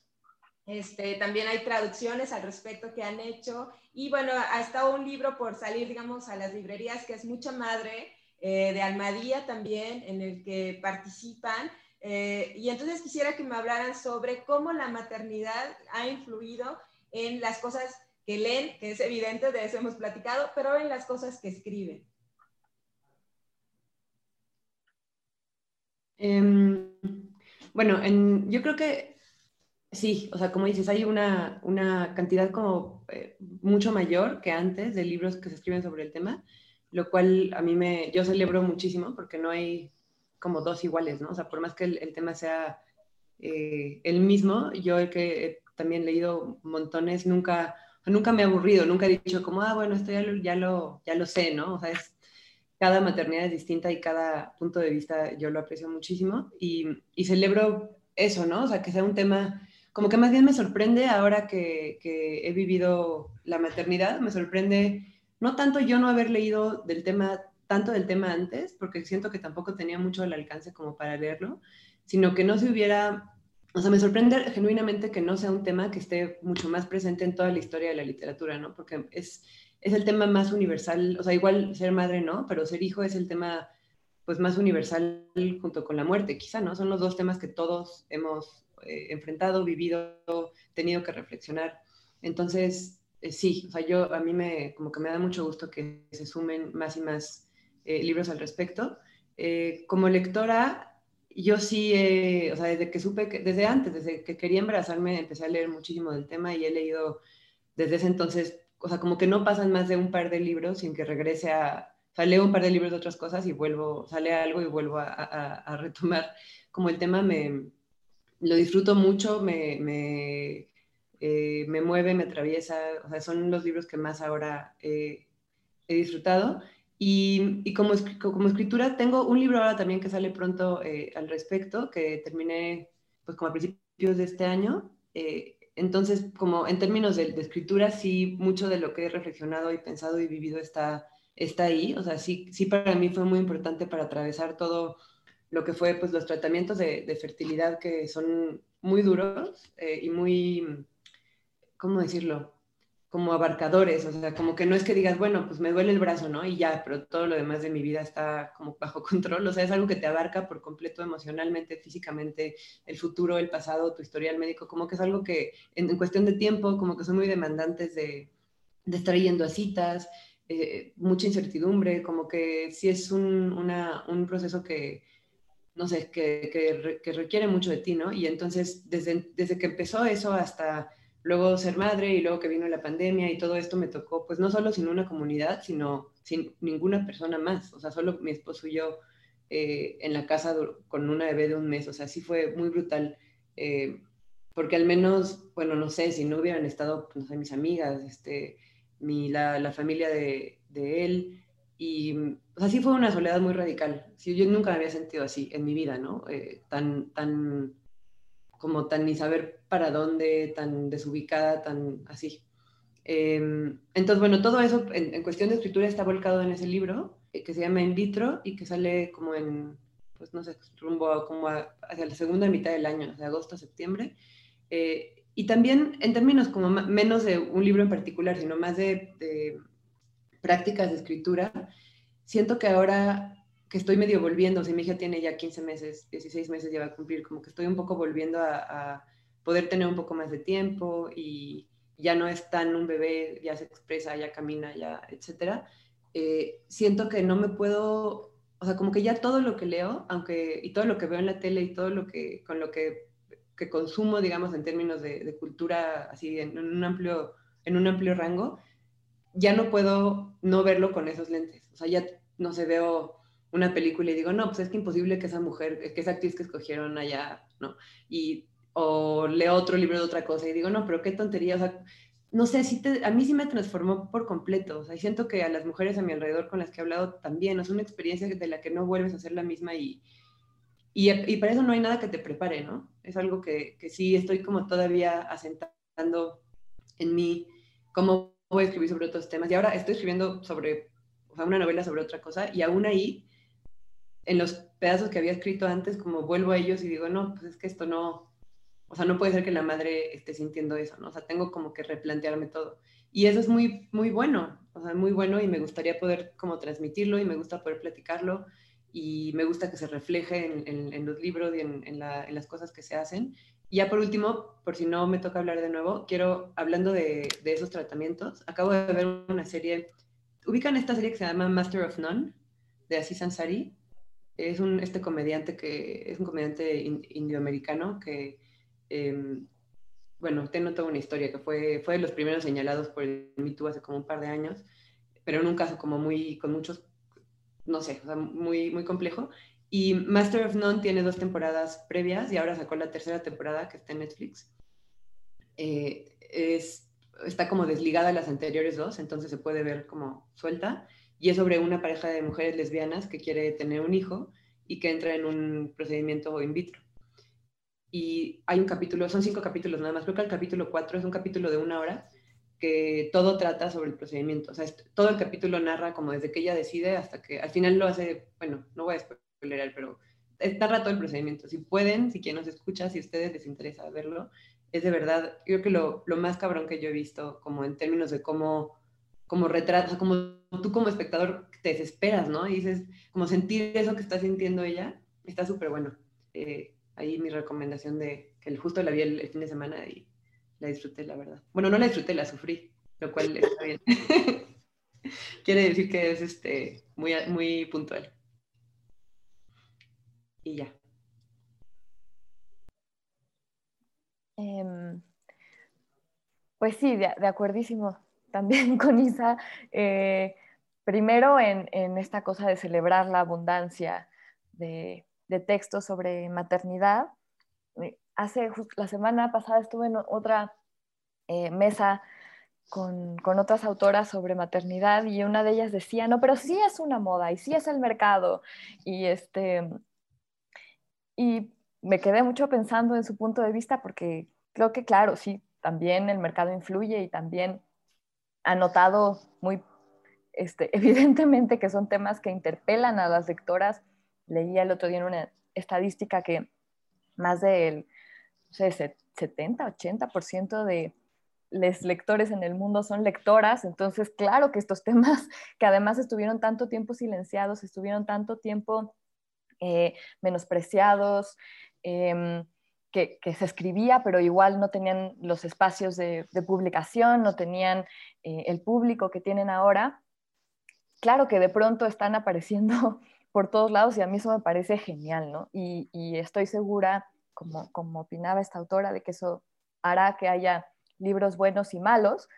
Este, también hay traducciones al respecto que han hecho. Y bueno, ha estado un libro por salir, digamos, a las librerías que es Mucha Madre, eh, de Almadía también, en el que participan. Eh, y entonces quisiera que me hablaran sobre cómo la maternidad ha influido en las cosas que leen, que es evidente, de eso hemos platicado, pero en las cosas que escriben. Em, bueno, yo creo que sí, o sea, como dices, hay una, una cantidad como eh, mucho mayor que antes de libros que se escriben sobre el tema, lo cual a mí me, yo celebro muchísimo porque no hay como dos iguales, ¿no? O sea, por más que el, tema sea eh, el mismo, yo el que he también leído montones, nunca, nunca me he aburrido, nunca he dicho como, ah, bueno, esto ya lo, ya lo, ya lo sé, ¿no? O sea, es, cada maternidad es distinta y cada punto de vista yo lo aprecio muchísimo y, celebro eso, ¿no? O sea, que sea un tema, como que más bien me sorprende ahora que, que he vivido la maternidad, me sorprende no tanto yo no haber leído del tema tanto del tema antes, porque siento que tampoco tenía mucho el alcance como para leerlo, sino que no se hubiera, o sea, me sorprende genuinamente que no sea un tema que esté mucho más presente en toda la historia de la literatura, ¿no? Porque es, es el tema más universal, o sea, igual ser madre no, pero ser hijo es el tema pues más universal junto con la muerte, quizá, ¿no? Son los dos temas que todos hemos eh, enfrentado, vivido, tenido que reflexionar. Entonces, eh, sí, o sea, yo a mí me como que me da mucho gusto que se sumen más y más eh, libros al respecto. Como lectora, yo sí, o sea, desde que supe, que, desde antes, desde que quería embarazarme, empecé a leer muchísimo del tema y he leído desde ese entonces, o sea, como que no pasan más de un par de libros sin que regrese a, o sea, leo un par de libros de otras cosas y vuelvo, sale algo y vuelvo a, a, retomar como el tema, me, lo disfruto mucho, me, me, eh, me mueve, me atraviesa, o sea, son los libros que más ahora he disfrutado y, como, como, escritura, tengo un libro ahora también que sale pronto eh, al respecto, que terminé pues como a principios de este año. Eh, entonces, como en términos de, escritura, sí, mucho de lo que he reflexionado y pensado y vivido está, está ahí. O sea, sí, sí para mí fue muy importante para atravesar todo lo que fue pues los tratamientos de, de fertilidad que son muy duros eh, y muy, ¿cómo decirlo? Como abarcadores, o sea, como que no es que digas, bueno, pues me duele el brazo, ¿no? Y ya, pero todo lo demás de mi vida está como bajo (laughs) control, o sea, es algo que te abarca por completo emocionalmente, físicamente, el futuro, el pasado, tu historial médico, como que es algo que en, cuestión de tiempo, como que son muy demandantes de, de estar yendo a citas, eh, mucha incertidumbre, como que sí es un, una, un proceso que, no sé, que, que, que, requiere mucho de ti, ¿no? Y entonces, desde, desde que empezó eso hasta luego ser madre y luego que vino la pandemia y todo esto me tocó, pues no solo sin una comunidad, sino sin ninguna persona más, o sea, solo mi esposo y yo eh, en la casa con una bebé de un mes, o sea, sí fue muy brutal, eh, porque al menos, bueno, no sé, si no hubieran estado, pues, no sé, mis amigas, este, mi, la, la familia de, de, él, y, o sea, sí fue una soledad muy radical, sí, yo nunca me había sentido así en mi vida, ¿no? Eh, tan, tan como tan ni saber para dónde, tan desubicada, tan así. Em, entonces, bueno, todo eso en, cuestión de escritura está volcado en ese libro eh, que se llama In vitro y que sale como en, pues no sé, rumbo como hacia la segunda mitad del año, de agosto a septiembre. Eh, y también en términos como menos de un libro en particular, sino más de prácticas de escritura, siento que ahora que estoy medio volviendo, o sea, mi hija tiene ya 15 meses, 16 meses ya va a cumplir, como que estoy un poco volviendo a, poder tener un poco más de tiempo y ya no es tan un bebé, ya se expresa, ya camina, ya, etcétera. Eh, siento que no me puedo, o sea, como que ya todo lo que leo, aunque, y todo lo que veo en la tele y todo lo que, con lo que, que consumo, digamos, en términos de, de cultura, así, en, en, un amplio, en un amplio rango, ya no puedo no verlo con esos lentes. O sea, ya, no sé, veo una película y digo, no, pues es que imposible que esa mujer, que esa actriz que escogieron allá, ¿no? Y, o leo otro libro de otra cosa y digo, no, pero qué tontería, o sea, no sé, si a mí sí me transformó por completo, o sea, siento que a las mujeres a mi alrededor con las que he hablado también, es una experiencia de la que no vuelves a ser la misma y, y, y para eso no hay nada que te prepare, ¿no? Es algo que, que sí estoy como todavía asentando en mí cómo voy a escribir sobre otros temas. Y ahora estoy escribiendo sobre, o sea, una novela sobre otra cosa y aún ahí, en los pedazos que había escrito antes, como vuelvo a ellos y digo, no, pues es que esto no, o sea, no puede ser que la madre esté sintiendo eso, ¿no? O sea, tengo como que replantearme todo. Y eso es muy, muy bueno, o sea, muy bueno y me gustaría poder como transmitirlo y me gusta poder platicarlo y me gusta que se refleje en, los libros y en, las cosas que se hacen. Y ya por último, por si no me toca hablar de nuevo, quiero, hablando de, esos tratamientos, acabo de ver una serie, ubican esta serie que se llama Master of None, de Aziz Ansari. Es un, este comediante que, es un comediante indioamericano que, em, bueno, tengo toda una historia, que fue, fue de los primeros señalados por el Me hace como un par de años, pero en un caso como muy, con muchos no sé, o sea, muy, muy complejo. Y Master of None tiene dos temporadas previas y ahora sacó la tercera temporada que está en Netflix. Eh, es, está como desligada a las anteriores dos, entonces se puede ver como suelta. Y es sobre una pareja de mujeres lesbianas que quiere tener un hijo y que entra en un procedimiento in vitro. Y hay un capítulo, son cinco capítulos nada más, creo que el capítulo cuatro es un capítulo de una hora que todo trata sobre el procedimiento. O sea, todo el capítulo narra como desde que ella decide hasta que al final lo hace, bueno, no voy a spoilerar, pero narra todo el procedimiento. Si pueden, si quien nos escucha, si a ustedes les interesa verlo, es de verdad, yo creo que lo, lo más cabrón que yo he visto, como en términos de cómo, cómo retrata, como tú como espectador te desesperas, ¿no? Y dices, como sentir eso que está sintiendo ella, está súper bueno. Eh, ahí mi recomendación de que justo la vi el fin de semana y la disfruté, la verdad. Bueno, no la disfruté, la sufrí, lo cual está bien. (laughs) Quiere decir que es este, muy, muy puntual. Y ya. Em, pues sí, de, de, acuerdísimo también (laughs) con Isa. Eh, primero en, en, esta cosa de celebrar la abundancia de, de textos sobre maternidad eh, hace la semana pasada estuve en otra eh, mesa con, otras autoras sobre maternidad y una de ellas decía, no, pero sí es una moda y sí es el mercado. Y, este, y me quedé mucho pensando en su punto de vista porque creo que, claro, sí, también el mercado influye y también ha notado muy este, (laughs) evidentemente que son temas que interpelan a las lectoras. Leía el otro día en una estadística que más del 70, 80% de los lectores en el mundo son lectoras, entonces claro que estos (laughs) temas que además estuvieron tanto tiempo silenciados, estuvieron tanto tiempo eh, menospreciados, em, que, se escribía, pero igual no tenían los espacios de, publicación, no tenían eh, el público que tienen ahora. Claro que de pronto están apareciendo (laughs) por todos lados y a mí eso me parece genial, ¿no? Y, estoy segura, como, opinaba esta autora, de que eso hará que haya libros buenos y malos.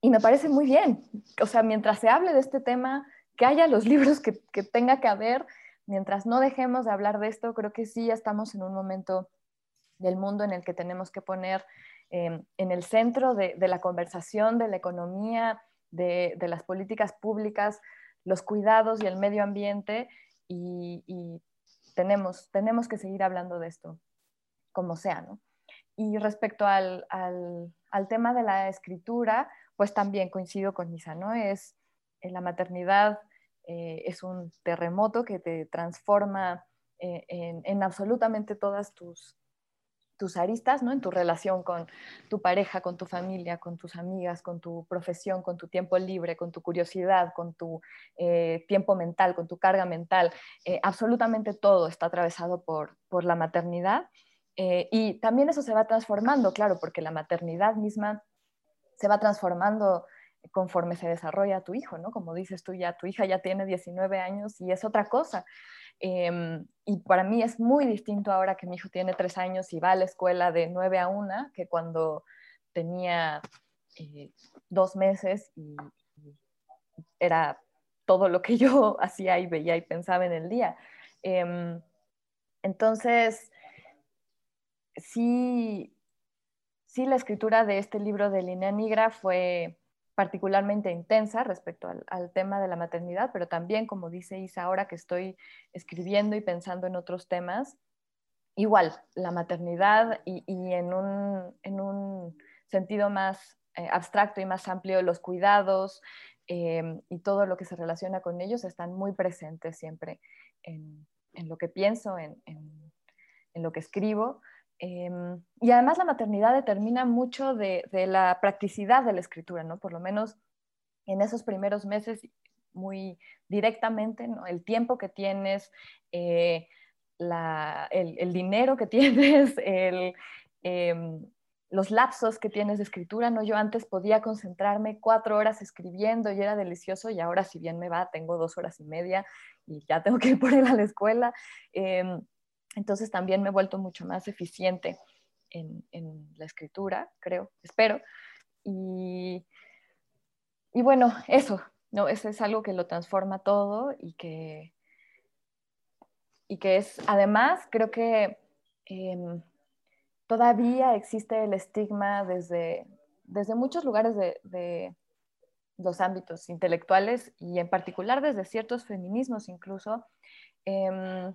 Y me parece muy bien. O sea, mientras se hable de este tema, que haya los (laughs) libros que, tenga que haber, mientras no dejemos de hablar de esto, creo que sí estamos en un momento del mundo en el que tenemos que poner em, en el centro de, la conversación, de la economía, de, las políticas públicas, los cuidados y el medio ambiente y, tenemos, tenemos que seguir hablando de esto, como sea, ¿no? Y respecto al, tema de la escritura, pues también coincido con Misa, ¿no? Es eh, la maternidad eh, es un terremoto que te transforma eh, en, absolutamente todas tus, tus aristas, ¿no? En tu relación con tu pareja, con tu familia, con tus amigas, con tu profesión, con tu tiempo libre, con tu curiosidad, con tu eh, tiempo mental, con tu carga mental. Eh, absolutamente todo está atravesado por, por la maternidad. Eh, y también eso se va transformando, claro, porque la maternidad misma se va transformando conforme se desarrolla tu hijo, ¿no? Como dices tú, ya tu hija ya tiene 19 años y es otra cosa. Em, y para mí es muy distinto ahora que mi hijo tiene tres años y va a la escuela de 9 a 1 que cuando tenía eh, dos meses y, era todo lo que (laughs) yo hacía y veía y pensaba en el día. Em, entonces, sí, sí, la escritura de este libro de Línea Negra fue particularmente intensa respecto al, tema de la maternidad, pero también, como dice Isa, ahora que estoy escribiendo y pensando en otros temas, igual, la maternidad y, en, un, sentido más eh, abstracto y más amplio, los cuidados em, y todo lo que se relaciona con ellos están muy presentes siempre en, lo que pienso, en, lo que escribo. Em, y además la maternidad determina mucho de, la practicidad de la escritura, ¿no? Por lo menos en esos primeros meses muy directamente, el tiempo que tienes, eh, el, dinero que (laughs) tienes, em, los lapsos que tienes de escritura, ¿no? Yo antes podía concentrarme cuatro horas escribiendo y era delicioso y ahora si bien me va, tengo dos horas y media y ya tengo que ir por él a la escuela. Entonces también me he vuelto mucho más eficiente en, la escritura, creo, espero. Y, y bueno, eso, ¿no? Eso es algo que lo transforma todo y que, y que es, además, creo que em, todavía existe el estigma desde, desde muchos lugares de, los ámbitos intelectuales y en particular desde ciertos feminismos incluso. Em,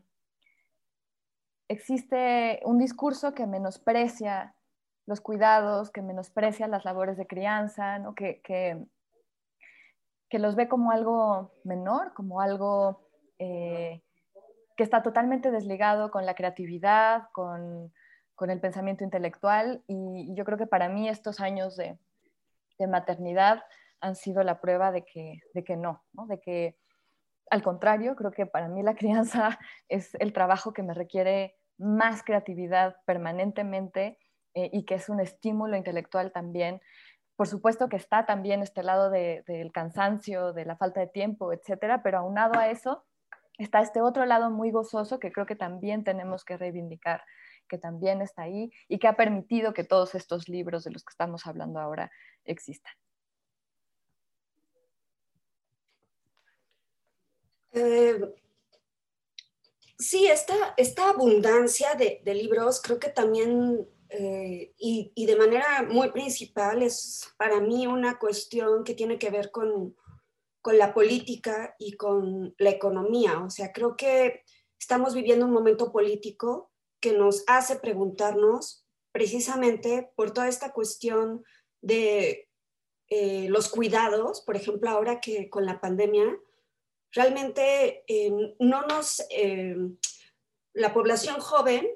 existe un discurso que menosprecia los cuidados, que menosprecia las labores de crianza, ¿no? que, que, los ve como algo menor, como algo eh, que está totalmente desligado con la creatividad, con, con el pensamiento intelectual. Y, yo creo que para mí estos años de, de maternidad han sido la prueba de que, de que no, ¿no? de que al contrario, creo que para mí la (laughs) crianza es el trabajo que me requiere más creatividad permanentemente eh, y que es un estímulo intelectual también. Por supuesto que está también este lado del cansancio, de la falta de tiempo, etcétera, pero aunado a eso está este otro lado muy gozoso que creo que también tenemos que reivindicar, que también está ahí y que ha permitido que todos estos libros de los que estamos hablando ahora existan. Eh, Sí, esta, esta abundancia de, libros creo que también eh, y, de manera muy principal es para mí una cuestión que tiene que ver con, con la política y con la economía. O sea, creo que estamos viviendo un momento político que nos hace preguntarnos precisamente por toda esta cuestión de eh, los cuidados, por ejemplo, ahora que con la pandemia, realmente eh, no nos, eh, la población joven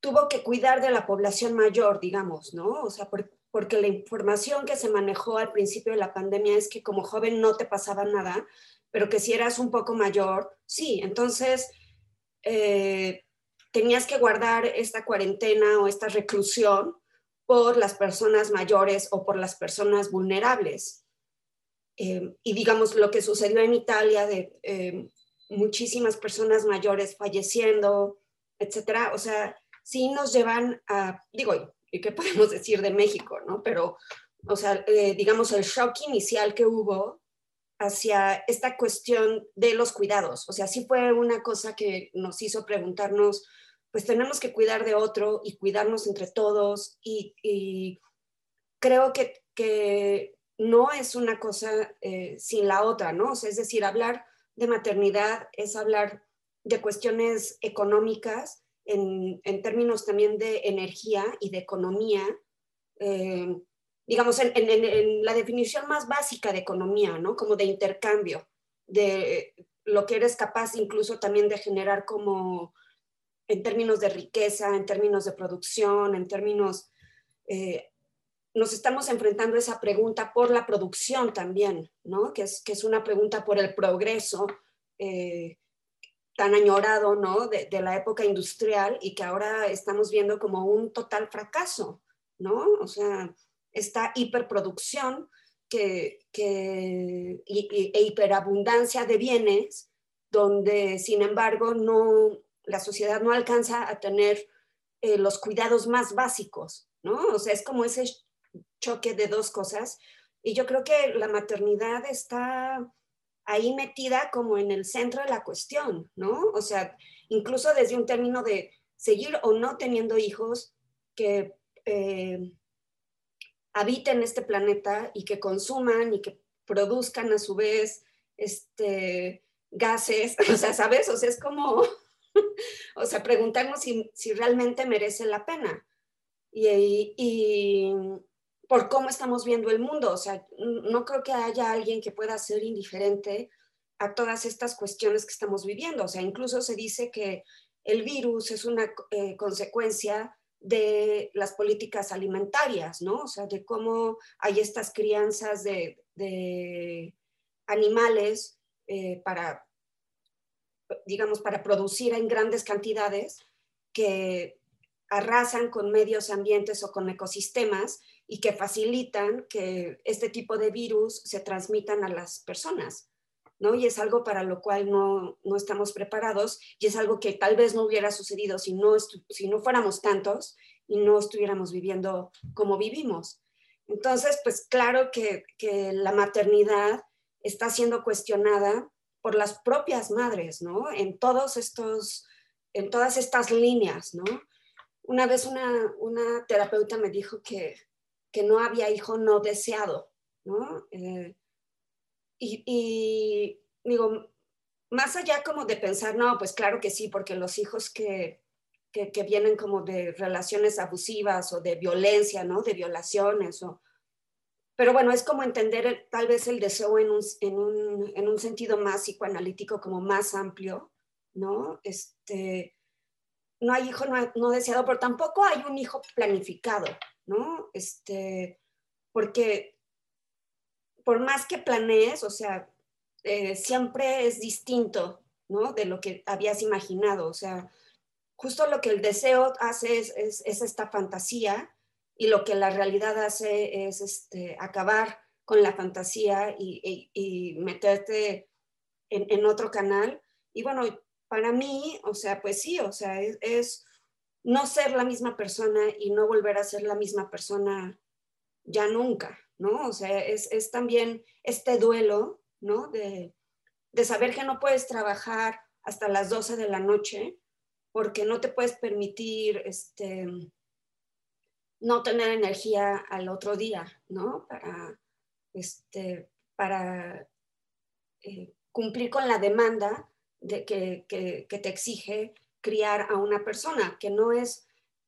tuvo que cuidar de la población mayor, digamos, ¿no? O sea, porque la información que se manejó al principio de la pandemia es que como joven no te pasaba nada, pero que si eras un poco mayor, sí, entonces eh, tenías que guardar esta cuarentena o esta reclusión por las personas mayores o por las personas vulnerables. Eh, y digamos lo que sucedió en Italia de eh, muchísimas personas mayores falleciendo, etcétera, o sea, sí nos llevan a, digo, ¿y qué (laughs) podemos decir de México, no? Pero, o sea, eh, digamos el shock inicial que hubo hacia esta cuestión de los cuidados, o sea, sí fue una cosa que nos hizo preguntarnos, pues tenemos que cuidar de otro y cuidarnos entre todos y, y creo que, que no es una cosa eh, sin la otra, ¿no? es decir, hablar de maternidad es hablar de cuestiones económicas en, términos también de energía y de economía, eh, digamos, en, la definición más básica de economía, ¿no? Como de intercambio, de lo que eres capaz incluso también de generar como en términos de riqueza, en términos de producción, en términos eh, nos estamos enfrentando a esa pregunta por la producción también, ¿no? Que es, que es una pregunta por el progreso eh, tan añorado, ¿no? De, la época industrial y que ahora estamos viendo como un total fracaso, ¿no? O sea, esta hiperproducción que, que, e hiperabundancia de bienes, donde sin embargo no, la sociedad no alcanza a tener eh, los cuidados más básicos, ¿no? O sea, es como ese choque de dos cosas. Y yo creo que la maternidad está ahí metida como en el centro de la cuestión, ¿no? O sea, incluso desde un término de seguir o no teniendo hijos que eh, habiten este planeta y que consuman y que produzcan a su vez este, gases, (laughs) o sea, ¿sabes? O sea, es como, (laughs) o sea, preguntarnos si, si realmente merece la pena. y, por cómo estamos viendo el mundo. O sea, no creo que haya alguien que pueda ser indiferente a todas estas cuestiones que estamos viviendo. O sea, incluso se dice que el virus es una eh, consecuencia de las políticas alimentarias, ¿no? O sea, de cómo hay estas crianzas de, animales eh, para, digamos, para producir en grandes cantidades que arrasan con medios ambientes o con ecosistemas y que facilitan que este tipo de virus se transmitan a las personas. ¿no? Y es algo para lo cual no, no, estamos preparados y es algo que tal vez no hubiera sucedido si no, si no fuéramos tantos y no estuviéramos viviendo como vivimos. Entonces, pues claro que, que la maternidad está siendo cuestionada por las propias madres, ¿no? En todos estos, en todas estas líneas, ¿no? Una vez una, una terapeuta me dijo que, que no había hijo no deseado, ¿no? Eh, y, digo, más allá como de pensar, no, pues claro que sí, porque los hijos que, que, vienen como de relaciones abusivas o de violencia, ¿no? De violaciones o... Pero bueno, es como entender tal vez el deseo en un, en, un, en un, sentido más psicoanalítico, como más amplio, ¿no? Este, no hay hijo no, no deseado, pero tampoco hay un hijo planificado, ¿no? Este, porque por más que planees, o sea, eh, siempre es distinto, ¿no? De lo que habías imaginado, o sea, justo lo que el deseo hace es, es, esta fantasía y lo que la realidad hace es este, acabar con la fantasía y, y, meterte en, otro canal. Y bueno, para mí, o sea, pues sí, o sea, es no ser la misma persona y no volver a ser la misma persona ya nunca, ¿no? O sea, es, también este duelo, ¿no? De, saber que no puedes trabajar hasta las 12 de la noche porque no te puedes permitir este, no tener energía al otro día, ¿no? Para, este, para eh, cumplir con la demanda de que, te exige criar a una persona, que no es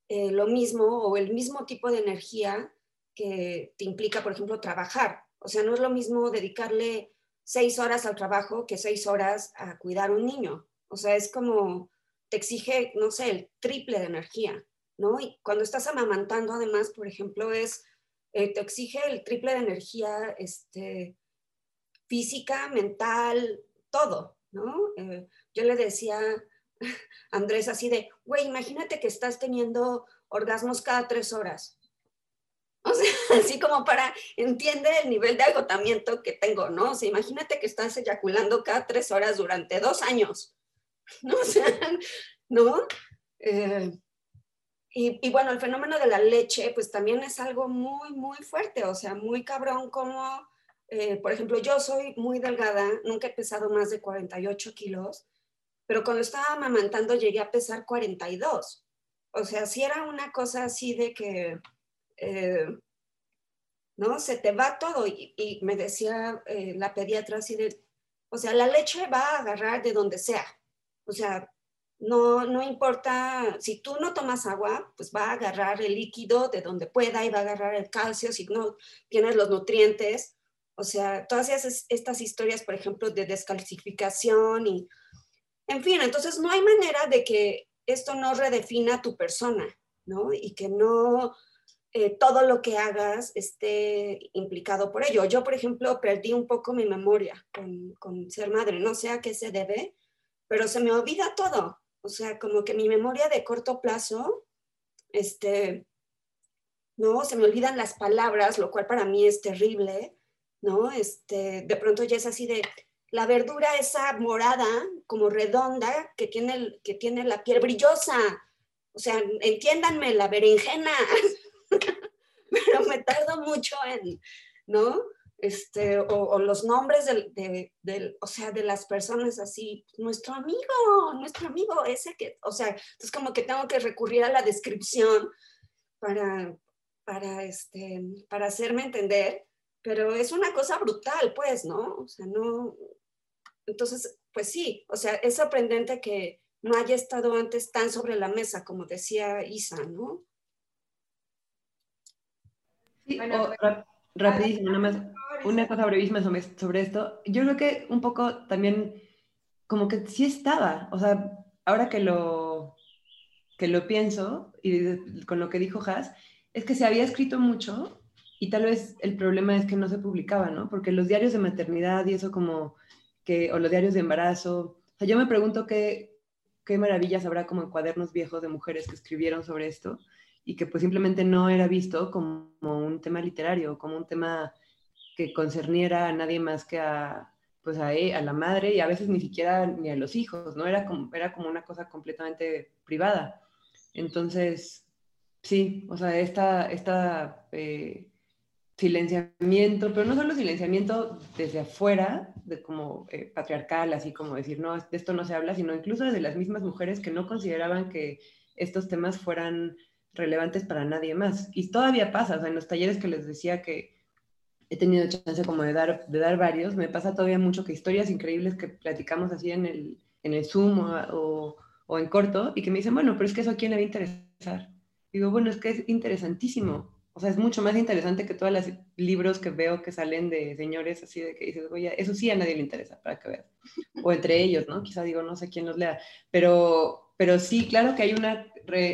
eh, lo mismo o el mismo tipo de energía que te implica, por ejemplo, trabajar. O sea, no es lo mismo dedicarle seis horas al trabajo que seis horas a cuidar un niño. O sea, es como, te exige, no sé, el triple de energía, ¿no? Y cuando estás amamantando, además, por ejemplo, es, eh, te exige el triple de energía este, física, mental, todo, ¿no? Eh, yo le decía Andrés así de, güey, imagínate que estás teniendo orgasmos cada tres horas. O sea, (laughs) así como para, entiende el nivel de agotamiento que tengo, ¿no? O sea, imagínate que estás eyaculando cada tres horas durante dos años, ¿no? (laughs) O sea, ¿no? Eh, y, bueno, el fenómeno de la leche, pues también es algo muy, muy fuerte, o sea, muy cabrón como, eh, por ejemplo, yo soy muy delgada, nunca he pesado más de 48 kilos, pero cuando estaba amamantando llegué a pesar 42. O sea, si era una cosa así de que eh, ¿no? Se te va todo. Y, me decía eh, la pediatra así de, o sea, la leche va a agarrar de donde sea. O sea, no, no importa, si tú no tomas agua, pues va a agarrar el líquido de donde pueda y va a agarrar el calcio si no tienes los nutrientes. O sea, todas esas, estas historias, por ejemplo, de descalcificación y, en fin, entonces no hay manera de que esto no redefina tu persona, ¿no? Y que no, eh, todo lo que hagas esté implicado por ello. Yo, por ejemplo, perdí un poco mi memoria con, ser madre, no sé a qué se debe, pero se me olvida todo. O sea, como que mi memoria de corto plazo, este, ¿no? Se me olvidan las palabras, lo cual para mí es terrible, ¿no? Este, de pronto ya es así de, la verdura esa morada, como redonda, que tiene, que tiene la piel brillosa. O sea, entiéndanme, la berenjena, (laughs) pero me tardo mucho en, ¿no? Este, o, los nombres del, o sea, de las personas así, nuestro amigo, nuestro amigo, ese que, o sea, entonces como que tengo que recurrir a la descripción para, para, este, para hacerme entender, pero es una cosa brutal, pues, ¿no? O sea, no, entonces, pues sí, o sea, es sorprendente que no haya estado antes tan sobre la mesa, como decía Isa, ¿no? Sí, bueno, pues, rapidísimo, nada más una cosa brevísima sobre, esto. Yo creo que un poco también, como que sí estaba, o sea, ahora que lo, que lo pienso y con lo que dijo Haas, es que se había escrito mucho y tal vez el problema es que no se publicaba, ¿no? Porque los diarios de maternidad y eso como que, o los diarios de embarazo, o sea, yo me pregunto qué, qué maravillas habrá como en cuadernos viejos de mujeres que escribieron sobre esto y que pues simplemente no era visto como un tema literario, como un tema que concerniera a nadie más que a, pues a, e, la madre y a veces ni siquiera ni a los hijos, ¿no? Era como, era como una cosa completamente privada. Entonces, sí, o sea, esta, esta eh, silenciamiento, pero no solo silenciamiento desde afuera, de como eh, patriarcal, así como decir, no, de esto no se habla, sino incluso desde las mismas mujeres que no consideraban que estos temas fueran relevantes para nadie más. Y todavía pasa, o sea, en los talleres que les decía que he tenido chance como de dar, de dar varios, me pasa todavía mucho que historias increíbles que platicamos así en el, en el Zoom o, o, en corto y que me dicen, bueno, pero es que eso a quién le va a interesar. Digo, bueno, es que es interesantísimo. O sea, es mucho más interesante que todos los libros que veo que salen de señores así de que dices, oye, eso sí a nadie le interesa, para que veas. O entre ellos, ¿no? Quizá digo, no sé quién los lea. Pero, pero sí, claro que hay una,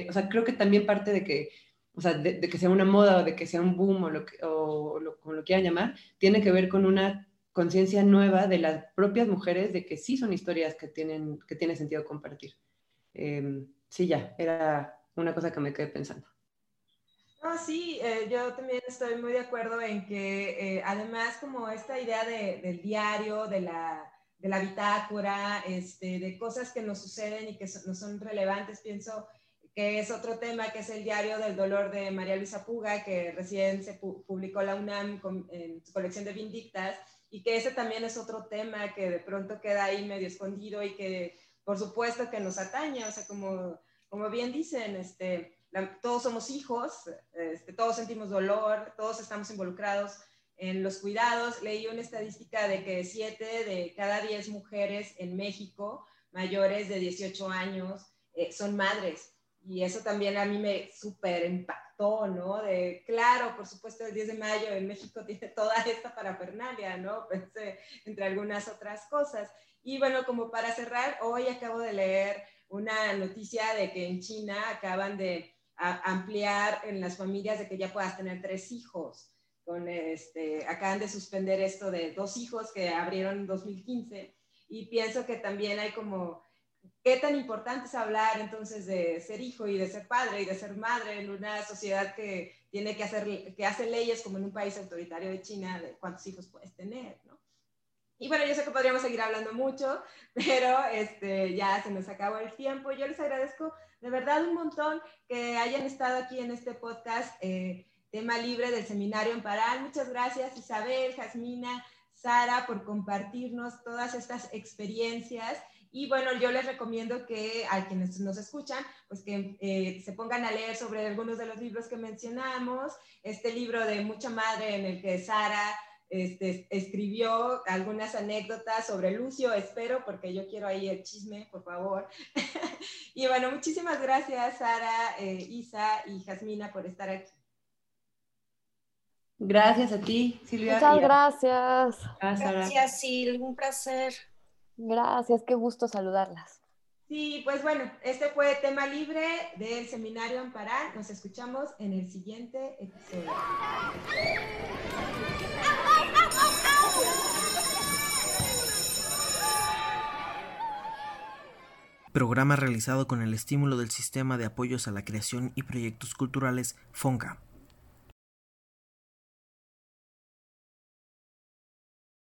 o sea, creo que también parte de que o sea, de, que sea una moda o de que sea un boom o, lo que, o lo, como lo quieran llamar, tiene que ver con una conciencia nueva de las propias mujeres de que sí son historias que tienen que tiene sentido compartir. Em, sí, ya, era una cosa que me quedé pensando. No, sí, eh, yo también estoy muy de acuerdo en que eh, además como esta idea de, del diario, de la, de la bitácora, este, de cosas que nos suceden y que no son relevantes, pienso que es otro tema, que es el diario del dolor de María Luisa Puga, que recién se publicó la UNAM en su colección de Vindictas, y que ese también es otro tema que de pronto queda ahí medio escondido y que por supuesto que nos atañe, o sea, como, como bien dicen, este, todos somos hijos, este, todos sentimos dolor, todos estamos involucrados en los cuidados. Leí una estadística de que siete de cada diez mujeres en México mayores de 18 años eh, son madres. Y eso también a mí me súper impactó, ¿no? De, claro, por supuesto, el 10 de mayo en México (laughs) tiene toda esta parafernalia, ¿no? Pensé entre algunas otras cosas. Y bueno, como para cerrar, hoy acabo de leer una noticia de que en China acaban de ampliar en las familias de que ya puedas tener tres hijos. Con este, acaban de suspender esto de dos hijos que abrieron en 2015 y pienso que también hay como qué tan importante es hablar entonces de ser hijo y de ser padre y de ser madre en una sociedad que tiene que hacer, que hace leyes como en un país autoritario de China de cuántos hijos puedes tener, ¿no? Y bueno, yo sé que podríamos seguir hablando mucho, pero este, ya se nos acabó el tiempo. Yo les agradezco de verdad un montón que hayan estado aquí en este podcast, eh, tema libre del seminario en Parán. Muchas gracias Isabel, Jasmina, Sara, por compartirnos todas estas experiencias y bueno, yo les recomiendo que a quienes nos escuchan, pues que eh, se pongan a leer sobre algunos de los libros que mencionamos. Este libro de Mucha Madre en el que Sara este, escribió algunas anécdotas sobre Lucio, espero, porque yo quiero ahí el chisme, por favor. (laughs) y bueno, muchísimas gracias, Sara, eh, Isa y Jasmina, por estar aquí. Gracias a ti, Silvia. Muchas gracias. Gracias, Sil, un placer. Gracias, qué gusto saludarlas. Sí, pues bueno, este fue tema libre del seminario Amparar. Nos escuchamos en el siguiente episodio. Programa realizado con el estímulo del Sistema de Apoyos a la Creación y Proyectos Culturales FONCA.